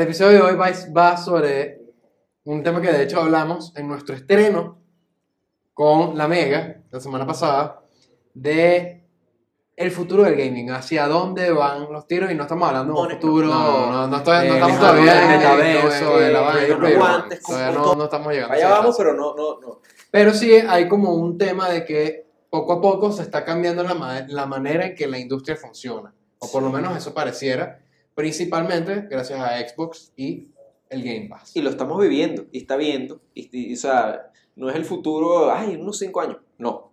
El episodio de hoy va, va sobre un tema que de hecho hablamos en nuestro estreno con la Mega la semana pasada de el futuro del gaming, hacia dónde van los tiros y no estamos hablando de un futuro, no, no, no, estoy- no eh, estamos todavía en el metaverso, de la vaina, todavía no, no estamos llegando. Allá vamos, pero no, no, no. Pero sí hay como un tema de que poco a poco se está cambiando la, la manera en que la industria funciona, o por lo menos eso pareciera, principalmente gracias a Xbox y el Game Pass. Y lo estamos viviendo, y está viendo, y, y- o sea, no es el futuro, ay, en unos cinco años, no.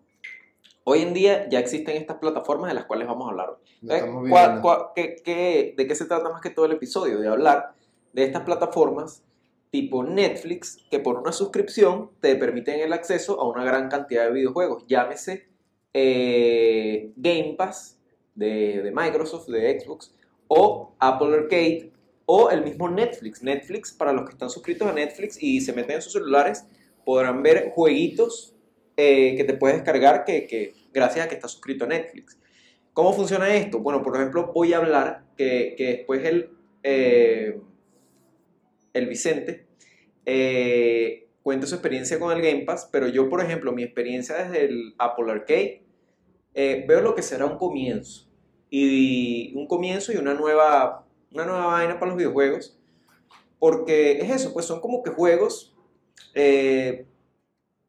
Hoy en día ya existen estas plataformas de las cuales vamos a hablar. hoy. Lo estamos ¿cuál- viviendo. cuál- qué- qué- de qué se trata más que todo el episodio? De hablar de estas plataformas tipo Netflix que por una suscripción te permiten el acceso a una gran cantidad de videojuegos. Llámese eh, Game Pass de, de Microsoft, de Xbox, o Apple Arcade, o el mismo Netflix. Netflix, para los que están suscritos a Netflix y se meten en sus celulares, podrán ver jueguitos eh, que te puedes descargar que, que- gracias a que estás suscrito a Netflix. ¿Cómo funciona esto? Bueno, por ejemplo, voy a hablar que, que después el, eh, el Vicente eh, cuenta su experiencia con el Game Pass, pero yo, por ejemplo, mi experiencia desde el Apple Arcade, eh, veo lo que será un comienzo. Y un comienzo y una nueva, una nueva vaina para los videojuegos. Porque es eso, pues son como que juegos eh,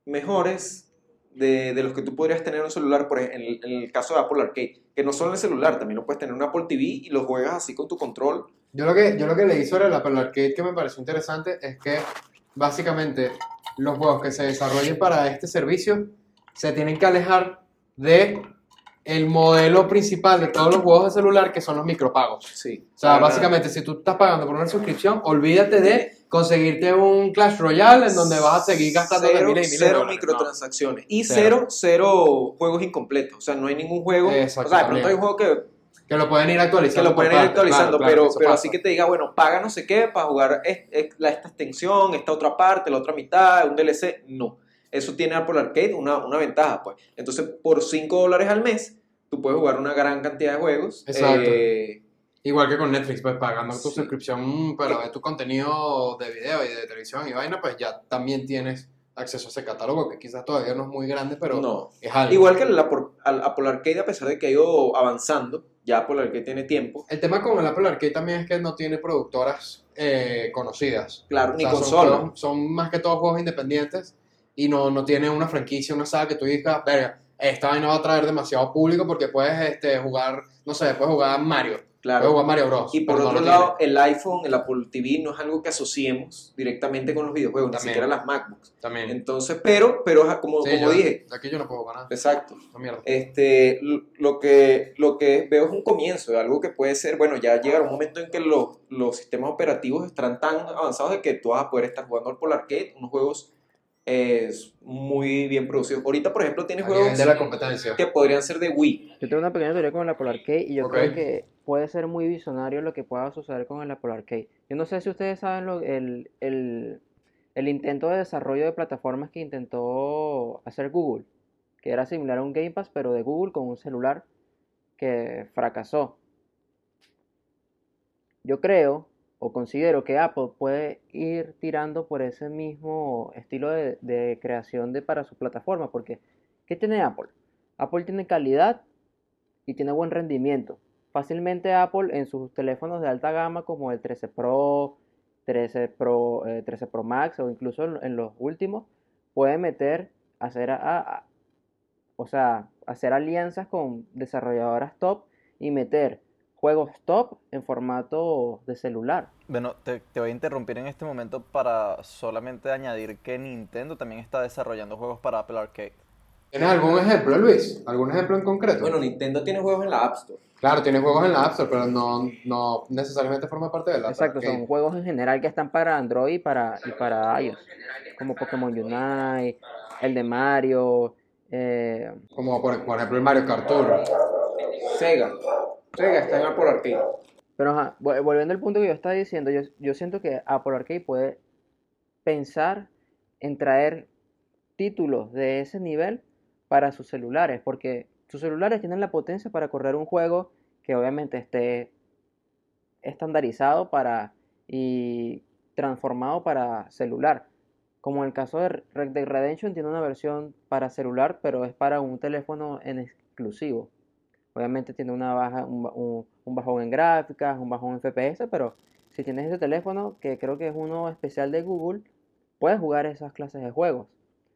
mejores de, de los que tú podrías tener en un celular, por ej- en el, en el caso de Apple Arcade, que no solo en el celular, también lo puedes tener en un Apple TV y lo juegas así con tu control. Yo lo que, yo lo que leí sobre el Apple Arcade que me pareció interesante es que básicamente los juegos que se desarrollen para este servicio se tienen que alejar de el modelo principal de todos los juegos de celular que son los micropagos. Sí. O sea, básicamente si tú estás pagando por una suscripción, olvídate de conseguirte un Clash Royale en donde vas a seguir gastando cero, miles y miles cero microtransacciones y Cero. cero, cero juegos incompletos. O sea, no hay ningún juego. Exacto, o sea, de pronto hay un juego que, que lo pueden ir que actualizando. lo pueden ir actualizando, claro, claro, pero, eso pero pasa. así que te diga, bueno, paga no sé qué para jugar esta extensión, esta otra parte, la otra mitad, un DLC. No. Eso tiene Apple Arcade una, una ventaja, pues. Entonces, por 5 dólares al mes, tú puedes jugar una gran cantidad de juegos. Exacto. Eh, Igual que con Netflix, pues pagando tu Sí. suscripción para ver tu contenido de video y de televisión y vaina, pues ya también tienes acceso a ese catálogo que quizás todavía no es muy grande, pero no. es algo. Igual que el Apple, al Apple Arcade, a pesar de que ha ido avanzando, ya Apple Arcade tiene tiempo. El tema con el Apple Arcade también es que no tiene productoras eh, conocidas. Claro, O ni sea, son consola. juegos- Son, más que todos juegos independientes y no, no tiene una franquicia, una saga que tú digas, verga, esta vaina va a traer demasiado público porque puedes este, jugar, no sé, puedes jugar Mario, puedes Claro. jugar Mario Bros. Y por no otro lado, el iPhone, el Apple TV no es algo que asociemos directamente con los videojuegos, También. ni siquiera las MacBooks. También. Entonces, pero, pero como, Sí, como yo- dije, Aquí yo no puedo nada. exacto. No, mierda. Este, lo- que, lo que veo es un comienzo de algo que puede ser, bueno, ya llegará un momento en que los, los sistemas operativos estarán tan avanzados de que tú vas a poder estar jugando al Apple Arcade, unos juegos eh, muy bien producidos. Ahorita, por ejemplo, nivel juegos de la competencia. que podrían ser de Wii. Yo tengo una pequeña teoría con el Apple Arcade y yo creo que puede ser muy visionario lo que pueda suceder con el Apple Arcade. Yo no sé si ustedes saben lo- el, el- el intento de desarrollo de plataformas que intentó hacer Google, que era similar a un Game Pass, pero de Google con un celular que fracasó. Yo creo o considero que Apple puede ir tirando por ese mismo estilo de, creación de, para su plataforma, porque ¿qué tiene Apple? Apple tiene calidad y tiene buen rendimiento. Fácilmente Apple en sus teléfonos de alta gama como el 13 Pro, 13 Pro, eh, 13 Pro Max o incluso en, en los últimos puede meter, hacer, a- a- o sea, hacer alianzas con desarrolladoras top y meter juegos top en formato de celular. Bueno, te, te voy a interrumpir en este momento para solamente añadir que Nintendo también está desarrollando juegos para Apple Arcade. ¿Tienes algún ejemplo, Luis? ¿Algún ejemplo en concreto? Bueno, Nintendo tiene juegos en la App Store. claro, tiene juegos en la App Store, pero no, no necesariamente forma parte de la Exacto, son juegos en general que están para Android y para, y para iOS, como Pokémon Unite, el de Mario, eh, Como por, por ejemplo el Mario Kart Tour. Sega. Sega está en Apple Arcade. Pero volviendo al punto que yo estaba diciendo, yo, yo siento que Apple Arcade puede pensar en traer títulos de ese nivel para sus celulares, porque sus celulares tienen la potencia para correr un juego que obviamente esté estandarizado para y transformado para celular. Como en el caso de Red Dead Redemption, tiene una versión para celular, pero es para un teléfono en exclusivo. Obviamente tiene una baja, un, un- un bajón en gráficas, un bajón en FPS, pero si tienes ese teléfono, que creo que es uno especial de Google, puedes jugar esas clases de juegos.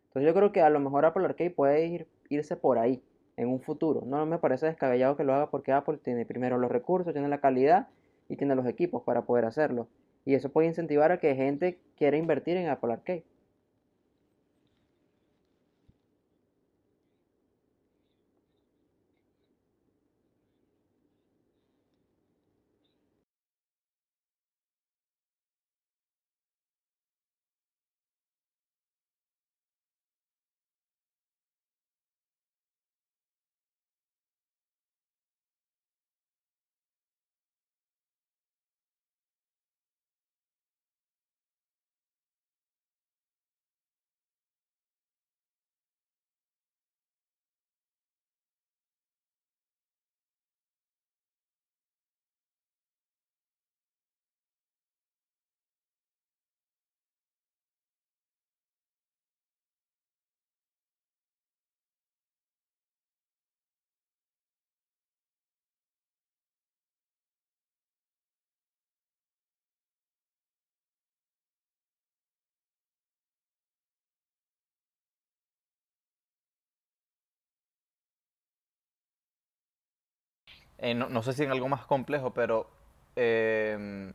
Entonces yo creo que a lo mejor Apple Arcade puede ir, irse por ahí en un futuro. No me parece descabellado que lo haga porque Apple tiene primero los recursos, tiene la calidad y tiene los equipos para poder hacerlo. Y eso puede incentivar a que gente quiera invertir en Apple Arcade. Eh, no, no sé si en algo más complejo, pero em,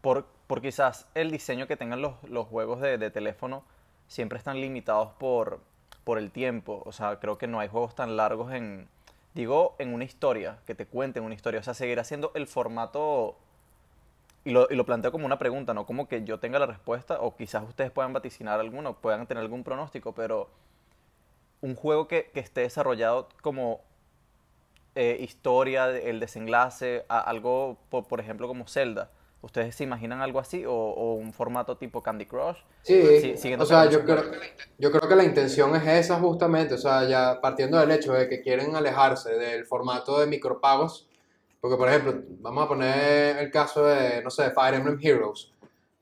por, por quizás el diseño que tengan los, los juegos de, de teléfono siempre están limitados por, por el tiempo. O sea, creo que no hay juegos tan largos en, digo, en una historia, que te cuenten una historia. O sea, seguir haciendo el formato, y lo, y lo planteo como una pregunta, no como que yo tenga la respuesta, o quizás ustedes puedan vaticinar alguno, puedan tener algún pronóstico, pero un juego que, que esté desarrollado como eh, historia, el desenlace, a- algo, por, por ejemplo, como Zelda. ¿Ustedes se imaginan algo así o, o un formato tipo Candy Crush? Sí, Sí, siguiendo o sea, yo creo, yo creo que la intención es esa justamente, o sea, ya partiendo del hecho de que quieren alejarse del formato de micropagos, porque por ejemplo, vamos a poner el caso de, no sé, Fire Emblem Heroes,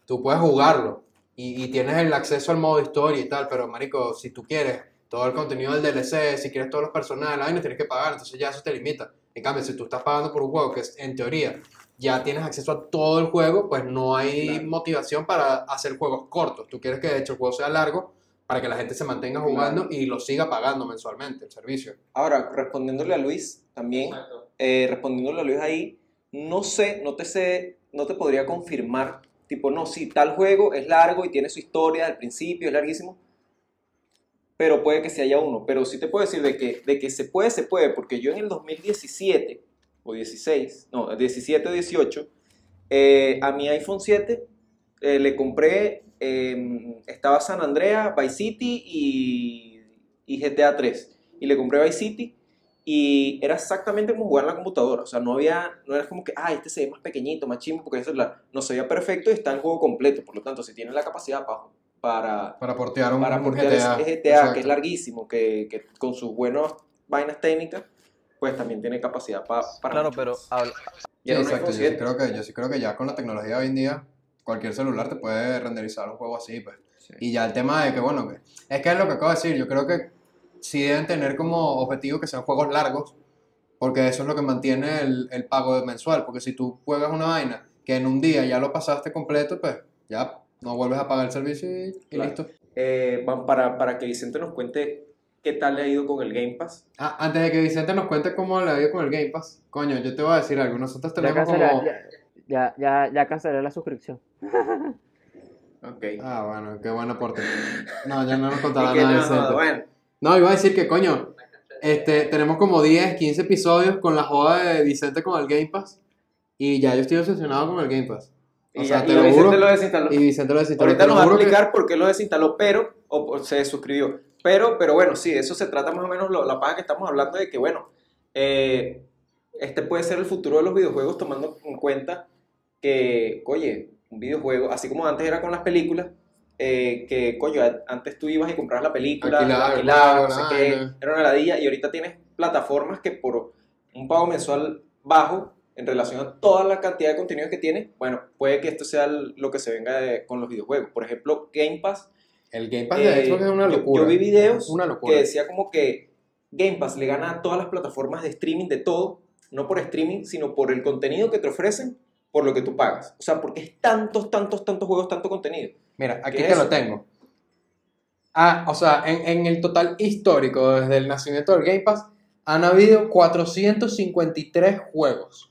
tú puedes jugarlo y, y tienes el acceso al modo historia y tal, pero marico, si tú quieres todo el contenido del DLC, si quieres todos los personajes, la vaina, tienes que pagar, entonces ya eso te limita. En cambio, si tú estás pagando por un juego que es, en teoría ya tienes acceso a todo el juego, pues no hay Claro. motivación para hacer juegos cortos. Tú quieres que de hecho el juego sea largo para que la gente se mantenga jugando y lo siga pagando mensualmente el servicio. Ahora, respondiéndole a Luis también, eh, respondiéndole a Luis ahí, no sé, no te sé, no te podría confirmar, tipo, no, si tal juego es largo y tiene su historia al principio, es larguísimo, pero puede que se haya uno. Pero sí te puedo decir de que, de que se puede, se puede, porque yo en el 2017 o 16, no, 17 o 18, eh, a mi iPhone 7 eh, le compré, eh, estaba San Andrea, Vice City y, y GTA 3. Y le compré Vice City y era exactamente como jugar en la computadora. O sea, no había, no era como que, ah, este se ve más pequeñito, más chimbo, porque eso es la, no se veía perfecto y está el juego completo. Por lo tanto, si tienes la capacidad para, para, Para portear un, para un portear GTA. ese GTA, que es larguísimo, que, que con sus buenas vainas técnicas, pues también tiene capacidad pa- para. Claro, mucho pero habla- Sí, exacto. Yo sí, 7. creo que, yo sí creo que ya con la tecnología de hoy en día, cualquier celular te puede renderizar un juego así, pues. Sí. Y ya el tema de que, bueno, que es que es lo que acabo de decir, yo creo que sí deben tener como objetivo que sean juegos largos, porque eso es lo que mantiene el, el pago mensual, porque si tú juegas una vaina que en un día ya lo pasaste completo, pues ya no vuelves a pagar el servicio y, y Claro. listo. Eh, van para, para que Vicente nos cuente qué tal le ha ido con el Game Pass. Ah, antes de que Vicente nos cuente cómo le ha ido con el Game Pass, coño, yo te voy a decir algo, nosotros Ya tenemos cancelé, como... ya, ya, ya, ya cancelé la suscripción. Ok. Ah, bueno, qué buen aporte. No, ya no nos contará nada no, Vicente. bueno, No, iba a decir que, coño, este, tenemos como 10, 15 episodios con la joda de Vicente con el Game Pass. Y ya yo estoy obsesionado con el Game Pass. O y, sea, ya- te y lo Vicente juro. lo desinstaló. Y Vicente lo desinstaló. Ahorita nos va a que- explicar por qué lo desinstaló, pero o, se suscribió. Pero, pero bueno, sí, eso se trata más o menos lo- la paga que estamos hablando de que, bueno, eh, este puede ser el futuro de los videojuegos tomando en cuenta que, oye, un videojuego, así como antes era con las películas, eh, que, coño, antes tú ibas y comprabas la película, Alquilaba, la alquilabas, no alquilaba, sé qué, era una ladilla, y ahorita tienes plataformas que por un pago mensual bajo en relación a toda la cantidad de contenido que tiene, bueno, puede que esto sea lo que se venga de- con los videojuegos. Por ejemplo, Game Pass. El Game Pass de eh, Xbox es una locura. Yo, vi videos Una locura. que decía como que Game Pass le gana a todas las plataformas de streaming de todo, no por streaming, sino por el contenido que te ofrecen, por lo que tú pagas. O sea, porque es tantos, tantos, tantos juegos, tanto contenido. Mira, aquí ¿Qué te es lo tengo. Ah, o sea, en, en el total histórico, desde el nacimiento del Game Pass, han habido 453 juegos.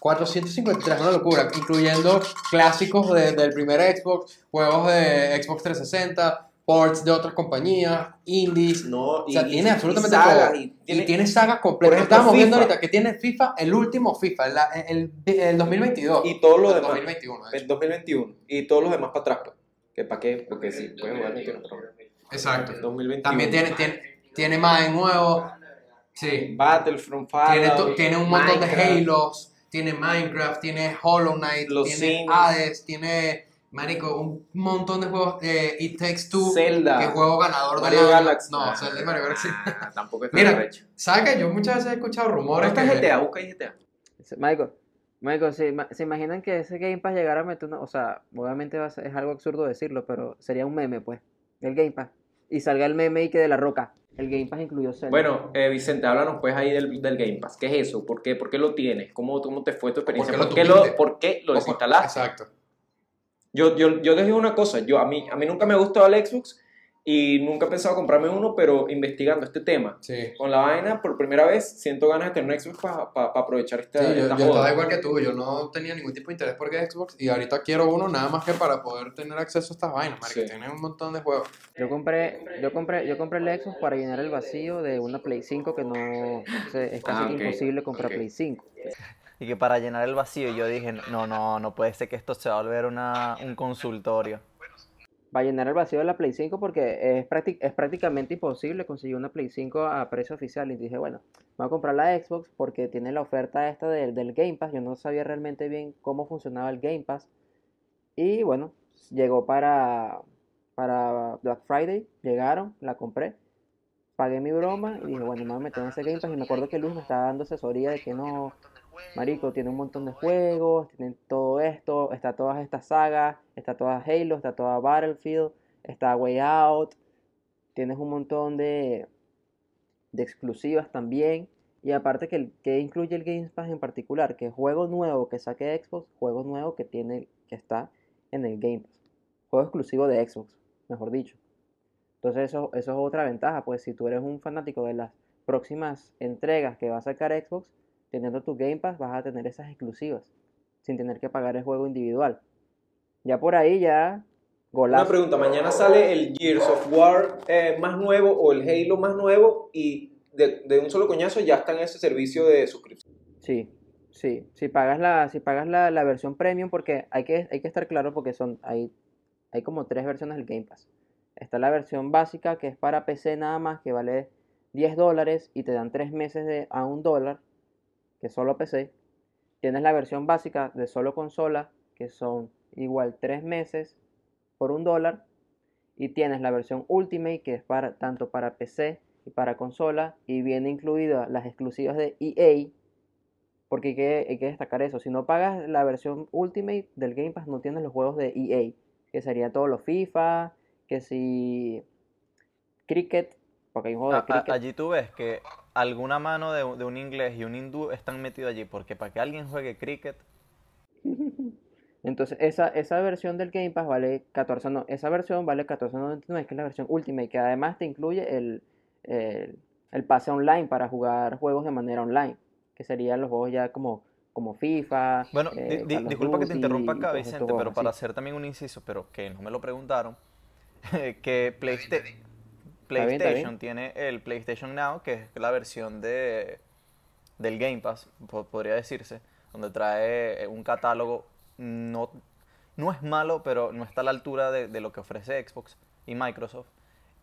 453, una locura, incluyendo clásicos de- del primer Xbox, juegos de Xbox 360, ports de otras compañías, indies. No, O sea, y- tiene y absolutamente todo. y tiene- tiene, sagas completas. Estábamos viendo ahorita que tiene FIFA, el último FIFA, la- el, el 2022. y todos los el demás. 2021. de hecho. En 2021. Y todos los demás para atrás. pues. ¿Que para qué? Porque sí, pueden jugar 21, pero Exacto. 2021. También tiene, tiene, tiene más nuevo. Sí. Battlefront, Tiene, to- tiene un montón Minecraft. de Halos, tiene Minecraft, tiene Hollow Knight, Los tiene Sims. Hades, tiene, marico, un montón de juegos. Eh, It Takes Two, Zelda. que juego ganador de Mario la... Galaxy. No, Ah, Zelda y Mario Galaxy. ah, tampoco es Mira. ¿Sabes que yo muchas veces he escuchado rumores está que... GTA, busca ahí GTA. Se- Michael, Michael, ¿se, se imaginan que ese Game Pass llegara a meter una... O sea, obviamente va a ser- es algo absurdo decirlo, pero sería un meme, pues. El Game Pass. Y salga el meme y que de la roca. El Game Pass incluyó Zelda. Bueno, eh, Vicente, háblanos pues ahí del, del Game Pass. ¿Qué es eso? ¿Por qué? ¿Por qué lo tienes? ¿Cómo, cómo te fue tu experiencia? ¿Por ¿Por qué lo por qué lo Ojo, desinstalaste? Exacto. Yo, yo, yo les digo una cosa, yo, a, mí, a mí nunca me ha gustado el Xbox y nunca he pensado comprarme uno, pero investigando este tema, Sí. con la vaina, por primera vez siento ganas de tener un Xbox para aprovechar esta, Sí, yo, esta yo estaba igual que tú, yo no tenía ningún tipo de interés por Xbox y ahorita quiero uno nada más que para poder tener acceso a estas vainas, Sí. tiene un montón de juegos. Yo compré, yo compré, yo compré el Xbox para llenar el vacío de una Play 5 que no es casi Ah, que imposible comprar. Play 5. Y que para llenar el vacío yo dije, no, no, no puede ser que esto se va a volver una, un consultorio. Va a llenar el vacío de la Play 5 porque es, prácti- es prácticamente imposible conseguir una Play 5 a precio oficial. Y dije, bueno, voy a comprar la Xbox porque tiene la oferta esta del, Game Pass. Yo no sabía realmente bien cómo funcionaba el Game Pass. Y bueno, llegó para, para Black Friday, llegaron, la compré, pagué mi broma y dije, bueno, me voy en ese Game Pass. Y me acuerdo que Luis me estaba dando asesoría de que no, Marico, tiene un montón de juegos, tiene todo esto, está todas estas sagas, está toda Halo, está toda Battlefield, está Way Out, tienes un montón de, de exclusivas también. Y aparte que, que incluye el Game Pass en particular, que juego nuevo que saque Xbox, juego nuevo que tiene, que está en el Game Pass. Juego exclusivo de Xbox, mejor dicho. Entonces eso, eso es otra ventaja, pues si tú eres un fanático de las próximas entregas que va a sacar Xbox, teniendo tu Game Pass vas a tener esas exclusivas, sin tener que pagar el juego individual. Ya por ahí ya, Una golazo. pregunta, mañana sale el Gears of War eh, más nuevo o el Halo más nuevo y de, de un solo coñazo ya está en ese servicio de suscripción. Sí, sí. Si pagas la, si pagas la, la versión premium, porque hay que, hay que estar claro porque son, hay, hay como tres versiones del Game Pass. Está la versión básica que es para PC nada más, que vale 10 dólares y te dan 3 meses de, a un dólar, que es solo PC. Tienes la versión básica de solo consola, que son igual 3 meses por un dólar. Y tienes la versión Ultimate, que es para, tanto para PC y para consola, y viene incluida las exclusivas de EA, porque hay que, hay que destacar eso. Si no pagas la versión Ultimate del Game Pass, no tienes los juegos de EA, que serían todos los FIFA, que si Cricket, porque hay un juego de a- Cricket. allí tú ves que alguna mano de, un- de un inglés y un hindú están metidos allí, porque para que alguien juegue cricket, Entonces, esa, esa versión del Game Pass vale 14, no, esa versión vale 14.99, que es la versión Ultimate, que además te incluye el, el, el pase online para jugar juegos de manera online, que serían los juegos ya como, como FIFA. Bueno, eh, di- disculpa que te interrumpa acá, Vicente, pero para así. hacer también un inciso, pero que no me lo preguntaron, que Playsta- bien, está PlayStation bien. tiene el PlayStation Now, que es la versión de, del Game Pass, po- podría decirse, donde trae eh, un catálogo, no, no es malo, pero no está a la altura de, de lo que ofrece Xbox y Microsoft,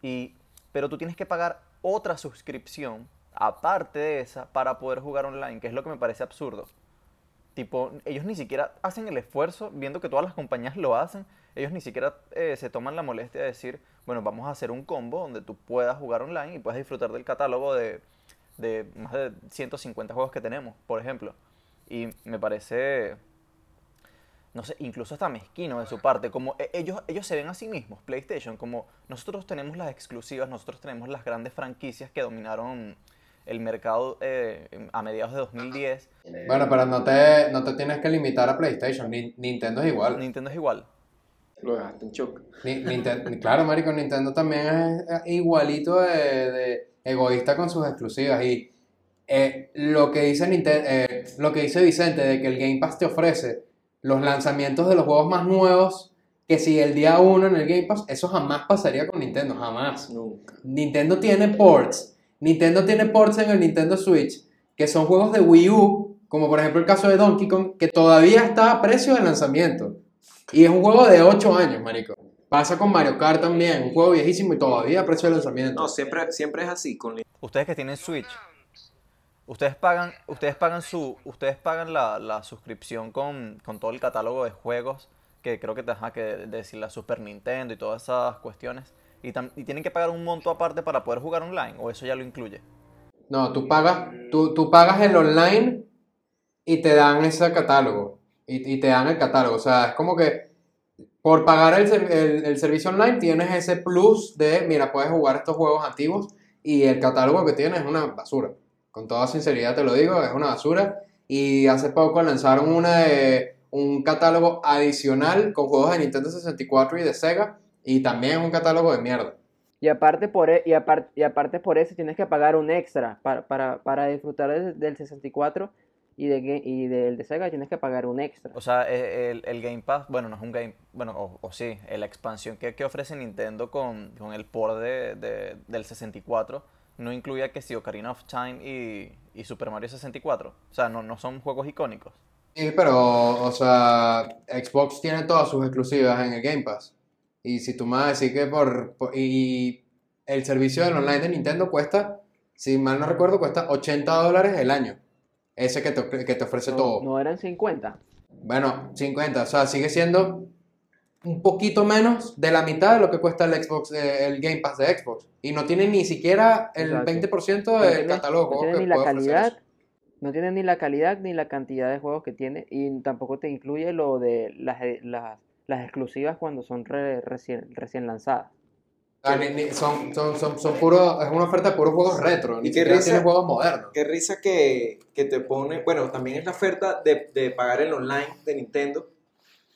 y, pero tú tienes que pagar otra suscripción, aparte de esa, para poder jugar online, que es lo que me parece absurdo. Tipo, ellos ni siquiera hacen el esfuerzo, viendo que todas las compañías lo hacen, ellos ni siquiera eh, se toman la molestia de decir, bueno, vamos a hacer un combo donde tú puedas jugar online y puedas disfrutar del catálogo de, de más de 150 juegos que tenemos, por ejemplo. Y me parece, no sé, incluso hasta mezquino de su parte, como e- ellos, ellos se ven a sí mismos, PlayStation, como nosotros tenemos las exclusivas, nosotros tenemos las grandes franquicias que dominaron el mercado eh, a mediados de 2010. Bueno, pero no te, no te tienes que limitar a PlayStation. Ni- Nintendo es igual. Nintendo es igual. Lo dejaste en shock. Claro, marico, Nintendo también es igualito de, de egoísta con sus exclusivas. Y eh, lo, que dice Ninten- eh, lo que dice Vicente de que el Game Pass te ofrece los lanzamientos de los juegos más nuevos, que si el día uno en el Game Pass, eso jamás pasaría con Nintendo, jamás. Nunca. Nintendo tiene ports. Nintendo tiene ports en el Nintendo Switch, que son juegos de Wii U, como por ejemplo el caso de Donkey Kong, que todavía está a precio de lanzamiento. Y es un juego de 8 años, marico. Pasa con Mario Kart también, un juego viejísimo y todavía a precio de lanzamiento. No, siempre, siempre es así. Con Ustedes que tienen Switch, ustedes pagan, ustedes pagan su, ustedes pagan la, la suscripción con, con todo el catálogo de juegos que creo que te ajá, que decir la Super Nintendo y todas esas cuestiones. Y, tam- y tienen que pagar un monto aparte para poder jugar online, o eso ya lo incluye. No, tú pagas, tú, tú pagas el online y te dan ese catálogo. Y, te dan el catálogo. O sea, es como que por pagar el, el- servicio online tienes ese plus de, mira, puedes jugar estos juegos antiguos y el catálogo que tienes es una basura. Con toda sinceridad te lo digo, es una basura. Y hace poco lanzaron una un catálogo adicional con juegos de Nintendo 64 y de Sega. Y también es un catálogo de mierda. Y aparte por, e- y apar- y aparte por eso tienes que pagar un extra para, para, para disfrutar del, del 64 y, de, Ga- y del de Sega tienes que pagar un extra. O sea, eh, el, el Game Pass, bueno, no es un Game, bueno, o, o sí, eh, la expansión que, que ofrece Nintendo con, con el port de, de- del 64 no incluye que si Ocarina of Time y, y Super Mario 64. O sea, no, no son juegos icónicos. Sí, pero, o sea, Xbox tiene todas sus exclusivas en el Game Pass. Y si tú me vas a decir que por, por- y el servicio del online de Nintendo cuesta, si mal no recuerdo, cuesta 80 dólares el año. Ese que te, que te ofrece No, todo. no eran 50. Bueno, 50, o sea, sigue siendo un poquito menos de la mitad de lo que cuesta el Xbox, eh, el Game Pass de Xbox. Y no tiene ni siquiera el Exacto. 20% No del tiene- catálogo no tiene que ni la calidad, no tiene ni la calidad ni la cantidad de juegos que tiene y tampoco te incluye lo de las, las, las exclusivas cuando son re- recién, recién lanzadas. Sea, ni- ni- son, son, son, son puro, es una oferta de puros juegos retro, ni siquiera tiene juegos modernos. Qué risa que, que te pone, bueno, también es la oferta de, de pagar el online de Nintendo.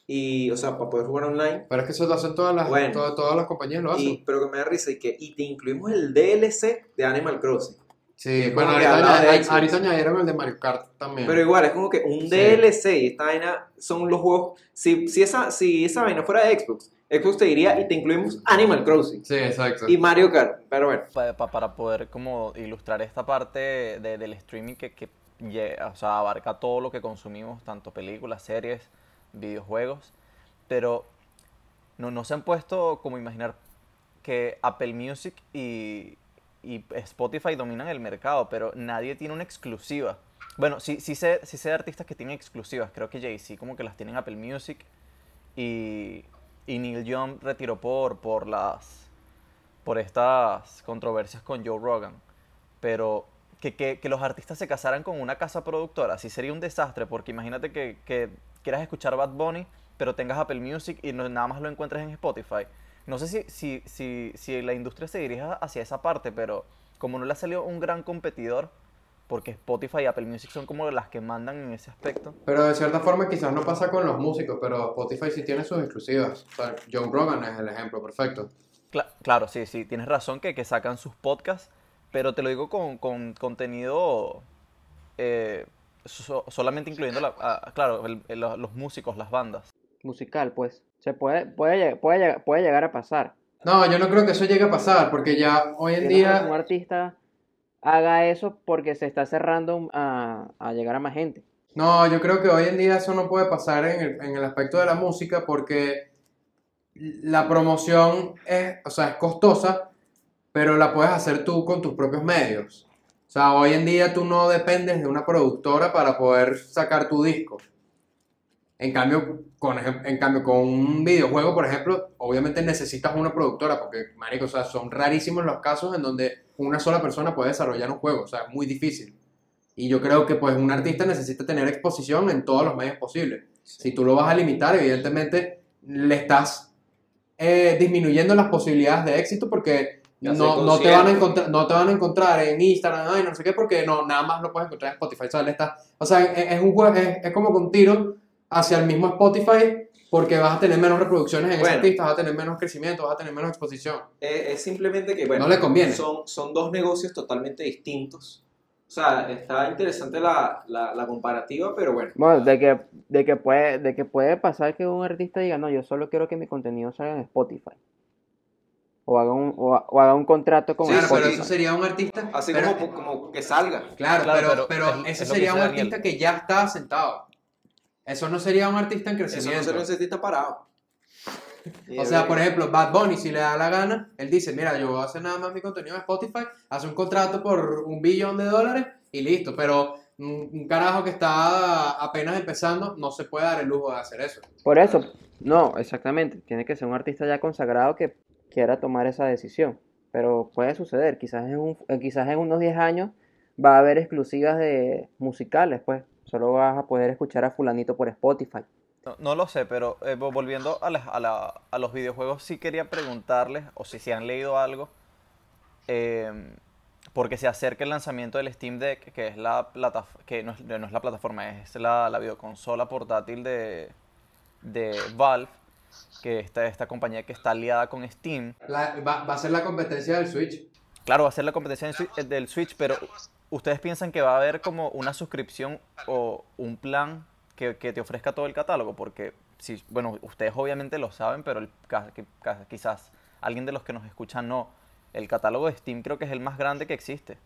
Y, o sea, para poder jugar online. Pero es que eso lo hacen todas las, Bueno. todas, todas las compañías lo hacen. Y, pero que me da risa y que y te incluimos el DLC de Animal Crossing. sí, bueno, ahorita, añadieron el de Mario Kart también. Pero igual, es como que un Sí. DLC y esta vaina son los juegos. Si, si, esa, si esa vaina fuera de Xbox, Xbox te diría y te incluimos Animal Crossing sí, exacto. y Mario Kart. Pero bueno, Pa- pa- para poder como ilustrar esta parte de- del streaming que, que lle- o sea, abarca todo lo que consumimos, tanto películas, series, videojuegos, pero no, no se han puesto como imaginar que Apple Music y, y Spotify dominan el mercado, pero nadie tiene una exclusiva. Bueno, sí, sí, sé, sí sé de artistas que tienen exclusivas, creo que Jay-Z como que las tienen Apple Music y, y Neil Young retiró por, por las por estas controversias con Joe Rogan. Pero que, que- que los artistas se casaran con una casa productora, sí sería un desastre, porque imagínate que, que quieras escuchar Bad Bunny, pero tengas Apple Music y no, nada más lo encuentres en Spotify. No sé si, si, si, si la industria se dirige hacia esa parte, pero como no le ha salido un gran competidor, porque Spotify y Apple Music son como las que mandan en ese aspecto. Pero de cierta forma quizás no pasa con los músicos, pero Spotify sí tiene sus exclusivas. O sea, Joe Rogan es el ejemplo perfecto. Cla- claro, sí, sí, tienes razón que, que sacan sus podcasts, pero te lo digo con, con contenido eh, so- solamente incluyendo, la, ah, claro, el- el- los músicos, las bandas. Musical, pues. Se puede, puede, puede, puede llegar a pasar. No, yo no creo que eso llegue a pasar, porque ya hoy en no- un día... artista haga eso porque se está cerrando a, a llegar a más gente. No, yo creo que hoy en día eso no puede pasar en el, en el aspecto de la música porque la promoción es, o sea, es costosa, pero la puedes hacer tú con tus propios medios. O sea, hoy en día tú no dependes de una productora para poder sacar tu disco. En cambio, con, en cambio, con un videojuego, por ejemplo, obviamente necesitas una productora, porque, marico, o sea, son rarísimos los casos en donde una sola persona puede desarrollar un juego, o sea, es muy difícil. Y yo creo que pues un artista necesita tener exposición en todos los medios posibles. Si tú lo vas a limitar, evidentemente le estás eh, disminuyendo las posibilidades de éxito porque no, no, te van a encontrar, no te van a encontrar en Instagram, ay, no sé qué, porque no, nada más lo puedes encontrar en Spotify. O sea, le está- o sea, es, es un juego, es, es como con tiro hacia el mismo Spotify porque vas a tener menos reproducciones en ese Bueno. artista, vas a tener menos crecimiento, vas a tener menos exposición. Eh, es simplemente que, bueno, No le conviene. Son, son dos negocios totalmente distintos. O sea, está interesante la, la, la comparativa, pero bueno. Bueno, de que, de que puede, de que puede pasar que un artista diga, no, yo solo quiero que mi contenido salga en Spotify. O haga un, o, ha- o haga un contrato con Sí, Claro, pero Spotify. eso sería un artista. Así pero- como, como que salga. Claro, Claro, pero, pero pero es- ese es sería un Daniel. artista que ya está sentado. Eso no sería un artista en Eso crecimiento. no se necesita parado. Y O sea, por ejemplo, Bad Bunny, si le da la gana, él dice, mira, yo voy a hacer nada más mi contenido en Spotify, hace un contrato por un billón de dólares y listo. Pero un, un carajo que está apenas empezando no se puede dar el lujo de hacer eso. Por eso, no, exactamente. Tiene que ser un artista ya consagrado que quiera tomar esa decisión. Pero puede suceder, quizás en, un, eh, quizás en unos 10 años va a haber exclusivas de musicales, pues. Solo vas a poder escuchar a fulanito por Spotify. No, no lo sé, pero eh, vo- volviendo a, las- a la- a los videojuegos, sí quería preguntarles, o si se han leído algo, eh, porque se acerca el lanzamiento del Steam Deck, que es la plata, que no es, no es la plataforma, es la, la videoconsola portátil de, de Valve, que esta, esta compañía que está aliada con Steam. La- va, va a ser la competencia del Switch. Claro, va a ser la competencia del Switch, pero ¿ustedes piensan que va a haber como una suscripción o un plan que, que te ofrezca todo el catálogo? Porque, si, bueno, ustedes obviamente lo saben, pero el quizás alguien de los que nos escuchan no. El catálogo de Steam creo que es el más grande que existe.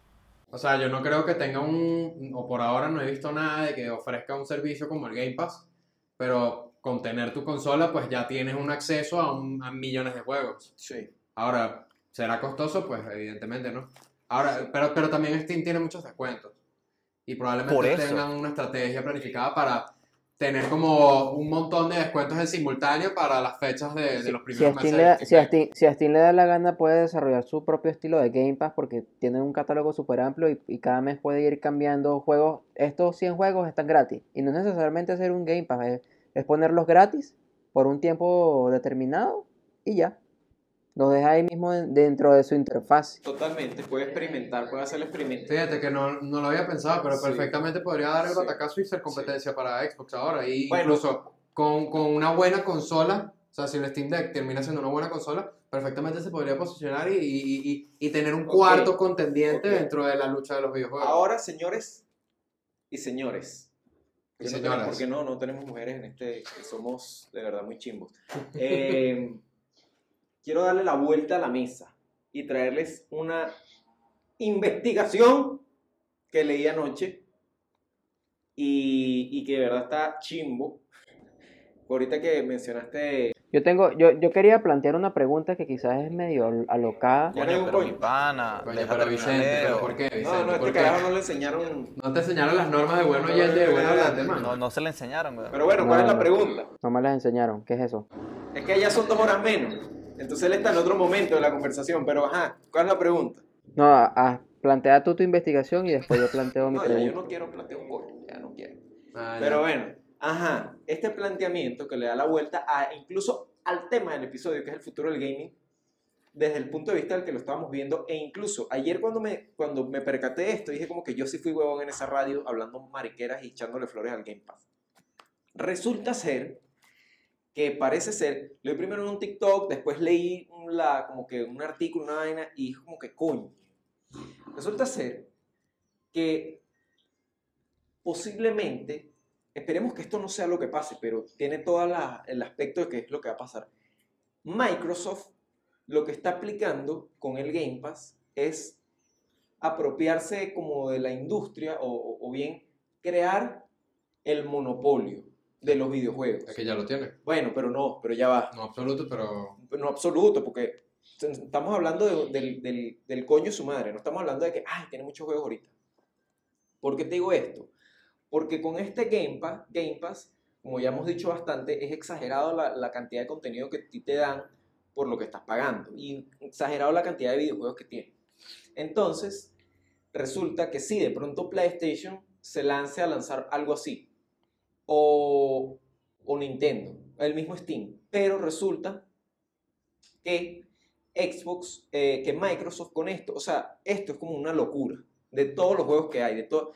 O sea, yo no creo que tenga un, o por ahora no he visto nada de que ofrezca un servicio como el Game Pass, pero con tener tu consola, pues ya tienes un acceso a, un- a millones de juegos. Sí. Ahora, ¿será costoso? Pues evidentemente no. Ahora, pero, pero también Steam tiene muchos descuentos. Y probablemente tengan una estrategia planificada para tener como un montón de descuentos en simultáneo para las fechas de, de los primeros meses. da, si, a Steam. Steam, si a Steam le da la gana, puede desarrollar su propio estilo de Game Pass porque tiene un catálogo súper amplio y, y cada mes puede ir cambiando juegos. Estos 100 juegos están gratis y no es necesariamente hacer un Game Pass, es, es ponerlos gratis por un tiempo determinado y ya. Los deja ahí mismo en- dentro de su interfaz. Totalmente. Puede experimentar, puede hacer el experimento. Fíjate que no, no lo había pensado, pero Sí. perfectamente podría dar el Sí. batacazo y ser competencia para Xbox ahora. Y Bueno. incluso con, con una buena consola, o sea, si el Steam Deck termina siendo una buena consola, perfectamente se podría posicionar y, y- y- y tener un Ok. cuarto contendiente Ok. dentro de la lucha de los videojuegos. Ahora, señores y señores. Y no señoras. tenemos- porque no, no tenemos mujeres en este, que somos de verdad muy chimbos. Eh, quiero darle la vuelta a la mesa y traerles una investigación que leí anoche y, y que de verdad está chimbo. Ahorita que mencionaste Yo tengo, yo, yo quería plantear una pregunta que quizás es medio al- alocada. Ya no pero coño. mi pana, Coño, pero Vicente. ¿pero por qué, Vicente? No, no, ¿Por este carajo no le enseñaron. No te enseñaron las normas de buen oyente y de buen hablante, mano. No, no se le enseñaron, weón. Pero bueno, ¿cuál es No, la no. pregunta? No me las enseñaron. ¿Qué es eso? Es que allá son dos horas menos. Entonces él está en otro momento de la conversación. Pero ajá, ¿cuál es la pregunta? No, a- a- plantea tú tu investigación y después yo planteo mi No, ya yo pregunta. no quiero plantear un coño, ya no quiero. Ah, ya. Pero bueno, ajá, este planteamiento que le da la vuelta a incluso al tema del episodio, que es el futuro del gaming, desde el punto de vista del que lo estábamos viendo, e incluso ayer cuando me, cuando me percaté de esto, dije como que yo sí fui huevón en esa radio hablando mariqueras y echándole flores al Game Pass. Resulta ser que parece ser, leí primero en un TikTok, después leí la, como que un artículo, una vaina, y dije como que coño. Resulta ser que posiblemente, esperemos que esto no sea lo que pase, pero tiene todo el aspecto de que es lo que va a pasar. Microsoft lo que está aplicando con el Game Pass es apropiarse como de la industria o- o bien crear el monopolio de los videojuegos. Es que ya lo tiene. Bueno, pero no, pero ya va. No absoluto, pero No absoluto, porque estamos hablando de- del, del, del coño su madre, no estamos hablando de que, ay, tiene muchos juegos ahorita. ¿Por qué te digo esto? Porque con este Game Pass, Game Pass como ya hemos dicho bastante, es exagerado la, la cantidad de contenido que te dan por lo que estás pagando y exagerado la cantidad de videojuegos que tiene. Entonces, resulta que sí, de pronto PlayStation se lance a lanzar algo así. O, o Nintendo, el mismo Steam. Pero resulta que Xbox, eh, que Microsoft con esto, o sea, esto es como una locura de todos los juegos que hay, de todo.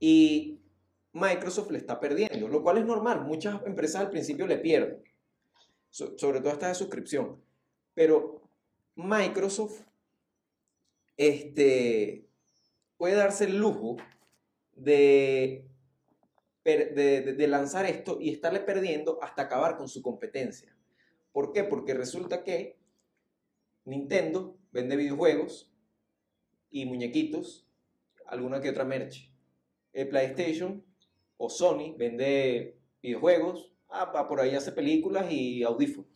Y Microsoft le está perdiendo, lo cual es normal. Muchas empresas al principio le pierden, so- sobre todo estas de suscripción. Pero Microsoft este, puede darse el lujo de, de, lanzar esto y estarle perdiendo hasta acabar con su competencia. ¿Por qué? Porque resulta que Nintendo vende videojuegos y muñequitos, alguna que otra merch. El PlayStation o Sony vende videojuegos, ah, por ahí hace películas y audífonos.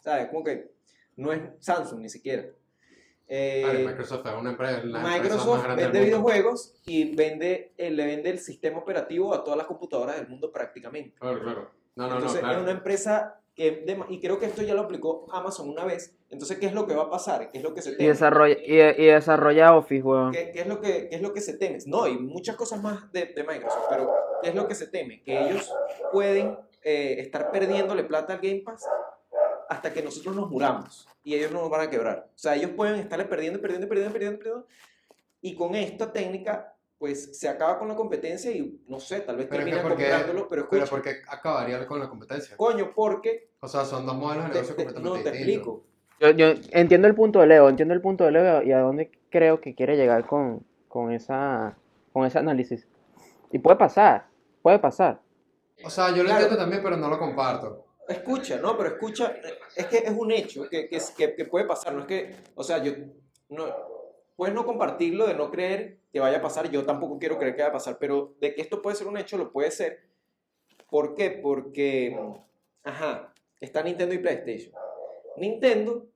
¿Sabes? Como que no es Samsung ni siquiera. Eh, Claro, Microsoft es una empresa, la empresa más Microsoft del vende mundo. videojuegos y vende, eh, le vende el sistema operativo a todas las computadoras del mundo prácticamente. Claro, claro. No, no, Entonces no, claro. es una empresa que, de- y creo que esto ya lo aplicó Amazon una vez. Entonces, ¿qué es lo que va a pasar? ¿Qué es lo que se Y teme? desarrolla, y, y desarrolla Office, weón. ¿Qué, qué es lo que, qué es lo que se teme? No, y muchas cosas más de, de Microsoft, pero ¿qué es lo que se teme? Que ellos pueden eh, estar perdiéndole plata al Game Pass hasta que nosotros nos muramos y ellos no nos van a quebrar. O sea, ellos pueden estarle perdiendo, perdiendo, perdiendo, perdiendo, perdiendo. Y con esta técnica, pues se acaba con la competencia y no sé, tal vez Pero es que termina ¿por qué? comprándolo, pero Pero escucha, porque acabaría con la competencia. coño, porque O sea, son dos modelos de negocio te- completamente no te explico. Yo, yo entiendo el punto de Leo, entiendo el punto de Leo y a dónde creo que quiere llegar con, con, esa, con ese análisis. Y puede pasar, puede pasar. O sea, yo lo Claro. entiendo también, pero no lo comparto. Escucha, no, pero escucha, es que es un hecho que, que, que puede pasar, no es que, o sea, yo, no, puedes no compartirlo, de no creer que vaya a pasar, yo tampoco quiero creer que vaya a pasar, pero de que esto puede ser un hecho, lo puede ser. ¿Por qué? Porque, ajá, está Nintendo y PlayStation. Nintendo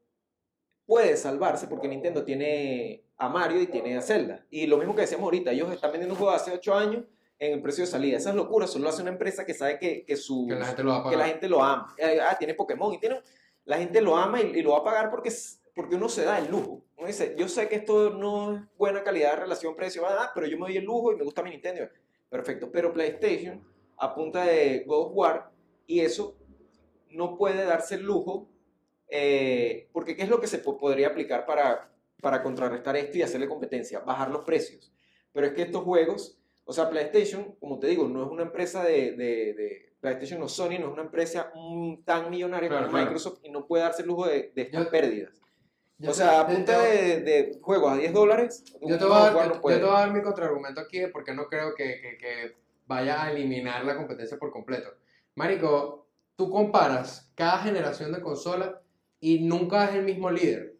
puede salvarse porque Nintendo tiene a Mario y tiene a Zelda. Y lo mismo que decíamos ahorita, ellos están vendiendo un juego de hace 8 años en el precio de salida. Esas locuras solo hace una empresa que sabe que, que su Que la gente lo va a que la pagar. gente lo ama. Eh, Ah, tiene Pokémon y tiene, la gente lo ama y, y lo va a pagar porque, porque uno se da el lujo. Uno dice, yo sé que esto no es buena calidad de relación-precio, ah, pero yo me doy el lujo y me gusta mi Nintendo. Perfecto, pero PlayStation a punta de God of War y eso no puede darse el lujo eh, porque ¿qué es lo que se po- podría aplicar para, para contrarrestar esto y hacerle competencia? Bajar los precios. Pero es que estos juegos, o sea, PlayStation, como te digo, no es una empresa de, de- de- PlayStation o Sony, no es una empresa tan millonaria Claro, como claro. Microsoft y no puede darse el lujo de, de estas Yo- pérdidas. Yo o sea, a te- te- punta te- de, de juegos a 10 dólares, Yo te, voy a dar, no yo te voy a dar mi contraargumento aquí de porque no creo que, que- que vaya a eliminar la competencia por completo. Marico, tú comparas cada generación de consola y nunca es el mismo líder.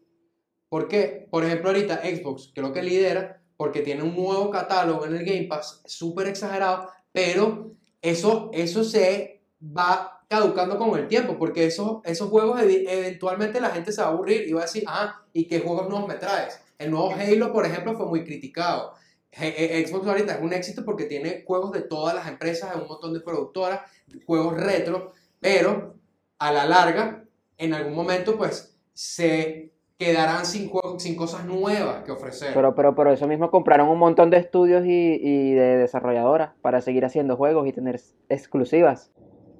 ¿Por qué? Por ejemplo, ahorita Xbox creo que lidera porque tiene un nuevo catálogo en el Game Pass súper exagerado, pero eso, eso se va caducando con el tiempo, porque esos, esos juegos eventualmente la gente se va a aburrir y va a decir, ah, ¿y qué juegos nuevos me traes? El nuevo Halo, por ejemplo, fue muy criticado. Xbox ahorita es un éxito porque tiene juegos de todas las empresas, de un montón de productoras, juegos retro, pero a la larga, en algún momento, pues se quedarán sin, cosas nuevas que ofrecer. Pero, pero por eso mismo compraron un montón de estudios y, y de desarrolladoras para seguir haciendo juegos y tener exclusivas.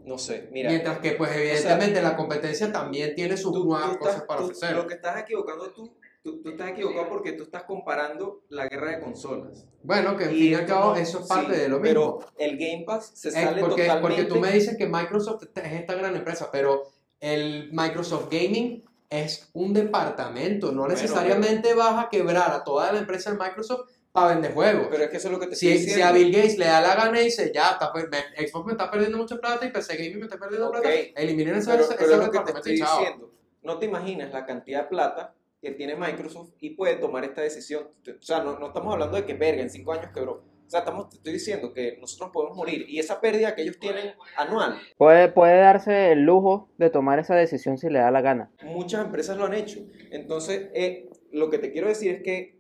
No sé, mira. Mientras que, pues, evidentemente, la competencia también tiene sus tú- nuevas tú cosas para tú- ofrecer. Lo que estás equivocando tú, tú, tú estás equivocado porque tú estás comparando la guerra de consolas. Bueno, que Y fin y al cabo, eso es parte sí, de lo Pero mismo. el Game Pass se Eh, sale porque, totalmente. porque tú me dices que Microsoft es esta gran empresa, pero el Microsoft Gaming es un departamento. No Bueno, necesariamente vas a quebrar a toda la empresa de Microsoft para vender juegos. Pero es que eso es lo que te Si, estoy si a Bill Gates le da la gana y dice, ya, está, me- Xbox me está perdiendo mucha plata y PC Gaming me está perdiendo plata, eliminen ese, pero, ese, pero ese es lo que te estoy chao. diciendo. No te imaginas la cantidad de plata que tiene Microsoft y puede tomar esta decisión. O sea, no, no estamos hablando de que verga en cinco años quebró. O sea, estamos, te estoy diciendo que nosotros podemos morir. Y esa pérdida que ellos tienen anual, Puede, puede darse el lujo de tomar esa decisión si le da la gana. muchas empresas lo han hecho. Entonces, eh, lo que te quiero decir es que,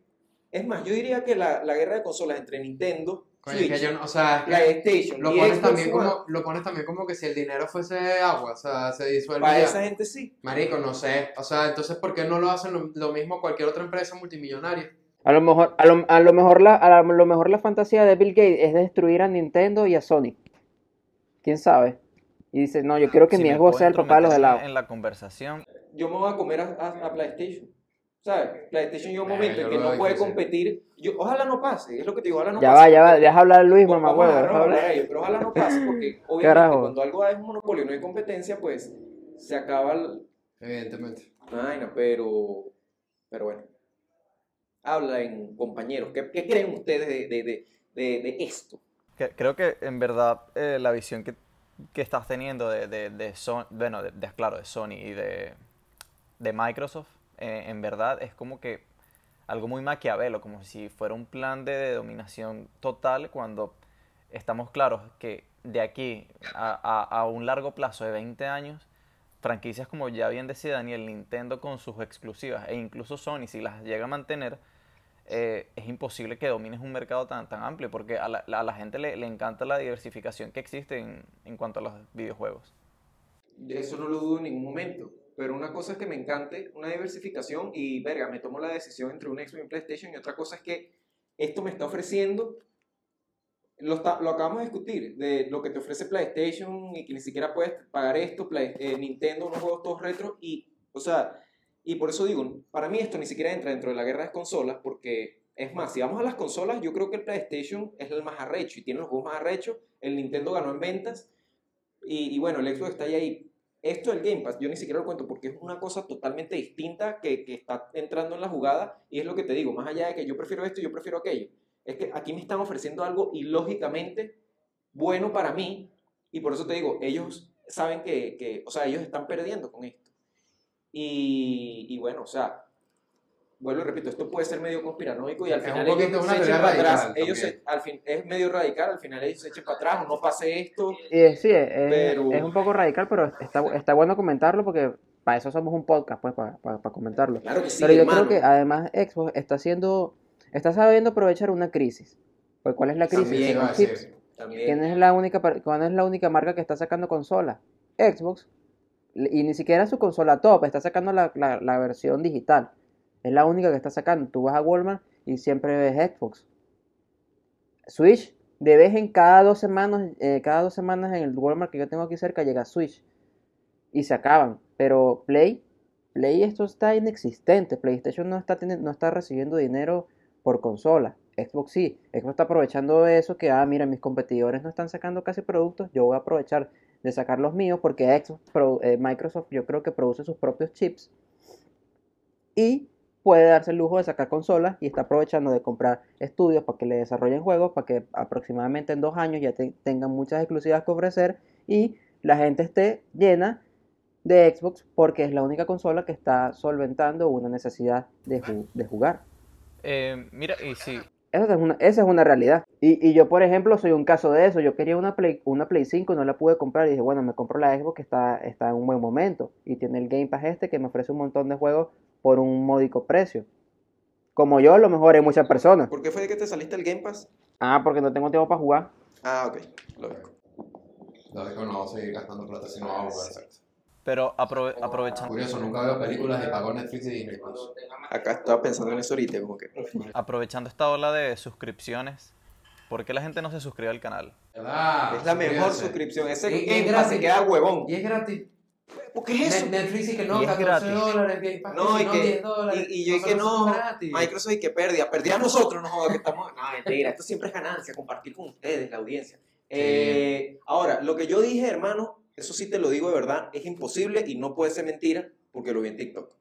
es más, yo diría que la, la guerra de consolas entre Nintendo, que Switch, yo no- o sea, es que PlayStation lo pones, también como, lo pones también como que si el dinero fuese agua, o sea, se disuelve para ya. esa gente sí. Marico, no sé. O sea, entonces, ¿por qué no lo hacen lo, lo mismo cualquier otra empresa multimillonaria? A lo mejor, a lo, a lo mejor la, a lo mejor la fantasía de Bill Gates es destruir a Nintendo y a Sony. ¿Quién sabe? Y dice, no, yo quiero que Si mi puedo sea el papá de los helados. En la conversación, Yo me voy a comer a, a- a PlayStation. ¿Sabes? PlayStation llega un Eh, momento yo en que no puede competir. Yo, ojalá no pase, es lo que te digo, ojalá no Ya pase. va, ya va, deja hablar Luis, mamá huevo, deja hablar a ellos, pero ojalá no pase porque obviamente Carajo. cuando algo es un monopolio y no hay competencia, pues se acaba el... Evidentemente. Ay, no, pero... Pero bueno. Hablen, compañeros. ¿Qué, qué creen ustedes de, de, de, esto? creo que en verdad eh, la visión que, que estás teniendo de, de, de Son- bueno, de, claro, de Sony y de, Microsoft, eh, en verdad es como que algo muy maquiavelo, como si fuera un plan de, dominación total cuando estamos claros que de aquí a, a- a un largo plazo de 20 años, franquicias como ya bien decía Daniel, Nintendo con sus exclusivas e incluso Sony, si las llega a mantener, eh, es imposible que domines un mercado tan, tan amplio porque a la, gente le, le encanta la diversificación que existe en, en cuanto a los videojuegos. De Eso no lo dudo en ningún momento. Pero una cosa es que me encante una diversificación y, verga, me tomo la decisión entre un Xbox y un PlayStation. Y otra cosa es que esto me está ofreciendo, lo, acabamos de discutir, de lo que te ofrece PlayStation y que ni siquiera puedes pagar esto, eh, Nintendo, unos juegos todos retro. Y, o sea, y por eso digo, para mí esto ni siquiera entra dentro de la guerra de consolas porque, es más, si vamos a las consolas, yo creo que el PlayStation es el más arrecho y tiene los juegos más arrechos. El Nintendo ganó en ventas. Y, bueno, el Xbox está ahí, ahí. Esto del Game Pass, yo ni siquiera lo cuento porque es una cosa totalmente distinta que está entrando en la jugada y es lo que te digo, más allá de que yo prefiero esto y yo prefiero aquello, es que aquí me están ofreciendo algo ilógicamente bueno para mí y por eso te digo, ellos saben que, que o sea, ellos están perdiendo con esto. Y, y bueno, o sea, vuelvo y repito, esto puede ser medio conspiranoico y al Es final un ellos una se teoría para atrás, radical ellos se- al fin, es medio radical, al final ellos se echen para atrás, no pase esto, Y es- sí, es, Pero- es un poco radical, pero está, está bueno comentarlo porque para eso somos un podcast, pues, para, para, para comentarlo. claro que sí, Pero yo hermano. creo que además Xbox está haciendo, está sabiendo aprovechar una crisis. Pues, ¿cuál es la crisis? También, a. ¿Quién es la única, cuál es la única marca que está sacando consola? Xbox. Y ni siquiera su consola top, está sacando la, la- la versión digital. Es la única que está sacando. Tú vas a Walmart y siempre ves Xbox. Switch, de vez en cada dos semanas, eh, cada dos semanas en el Walmart que yo tengo aquí cerca llega Switch. Y se acaban. Pero Play, Play esto está inexistente. PlayStation no está, no está recibiendo dinero por consola. Xbox sí. Xbox está aprovechando eso que, ah, mira, mis competidores no están sacando casi productos. Yo voy a aprovechar de sacar los míos porque Xbox, eh, Microsoft yo creo que produce sus propios chips. Y puede darse el lujo de sacar consolas y está aprovechando de comprar estudios para que le desarrollen juegos, para que aproximadamente en dos años ya te- tengan muchas exclusivas que ofrecer y la gente esté llena de Xbox porque es la única consola que está solventando una necesidad de jugar. Eh, mira, y si, Esa es una, esa es una realidad. Y, y yo, por ejemplo, soy un caso de eso. Yo quería una Play, una Play 5 y no la pude comprar. Y dije, bueno, me compro la Xbox que está, está en un buen momento. Y tiene el Game Pass este que me ofrece un montón de juegos por un módico precio. Como yo, lo mejor hay muchas personas. ¿Por qué fue de que te saliste el Game Pass? Ah, porque no tengo tiempo para jugar. Ah, ok, lógico. Lógico, no vamos a seguir gastando plata si no vamos a jugar. Pero aprove- aprovechando, Curioso, nunca veo películas y pago Netflix y Disney Plus. Acá estaba pensando en eso ahorita, como que... aprovechando esta ola de suscripciones, ¿por qué la gente no se suscribe al canal? ¿Verdad? es la mejor suscripción. Ese Y- y Game es Pass gratis. se queda huevón. Y es gratis. ¿Por qué es eso? Net- Netflix y que no, Y es 14 gratis. dólares, Game Pass, No, que y que- 10 dólares. Y, y yo dije, Nosotros no, gratis. Microsoft y que pérdida. Perdí a nosotros, no joda, que estamos... No, mentira, esto siempre es ganancia, compartir con ustedes, la audiencia. Eh, ahora, lo que yo dije, hermano, eso sí te lo digo de verdad, es imposible y no puede ser mentira porque lo vi en TikTok.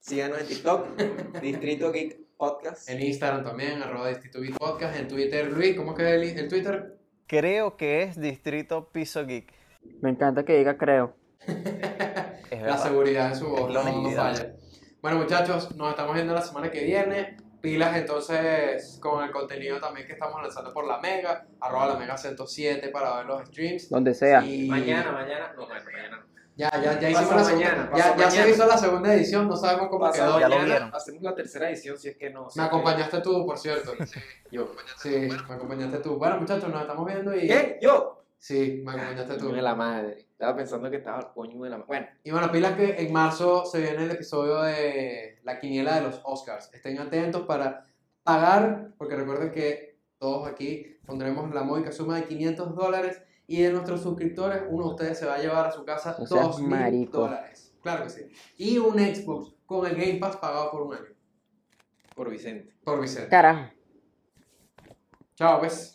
Síganos en TikTok, Distrito Geek Podcast. En Instagram también, arroba Distrito Geek Podcast. En Twitter, Luis, ¿cómo queda el, el Twitter? Creo que es Distrito Piso Geek. Me encanta que diga creo. Es La seguridad en su voz, no, no falla. Bueno, muchachos, nos estamos viendo la semana que viene. Pilas entonces con el contenido también que estamos lanzando por la Mega, arroba la Mega 107 para ver los streams. Donde sea. Y Mañana, mañana, no, bueno, mañana no. Ya, ya, ya hicimos la segunda. mañana, ya, ya se hizo la segunda edición, no sabemos cómo Pasado quedó. Ya lo mañana vieron. hacemos la tercera edición si es que no. si Me que- acompañaste tú, por cierto. Yo. Sí, me acompañaste tú. Bueno, muchachos, nos estamos viendo y. ¿Qué? ¿Yo? Sí, me acompañaste tú. Coño de la madre. Estaba pensando que estaba el coño de la madre. Bueno, Y bueno, pilas que en marzo se viene el episodio de la quiniela de los Oscars. Estén atentos para pagar, porque recuerden que todos aquí pondremos la módica suma de 500 dólares y de nuestros suscriptores, uno de ustedes se va a llevar a su casa No seas 2 mil marico. dólares. Claro que sí. Y un Xbox con el Game Pass pagado por un año. Por Vicente. Por Vicente. Carajo. Chao, pues.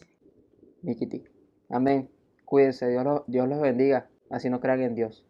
Miquiti. Amén. Cuídense. Dios los, Dios los bendiga. Así no crean en Dios.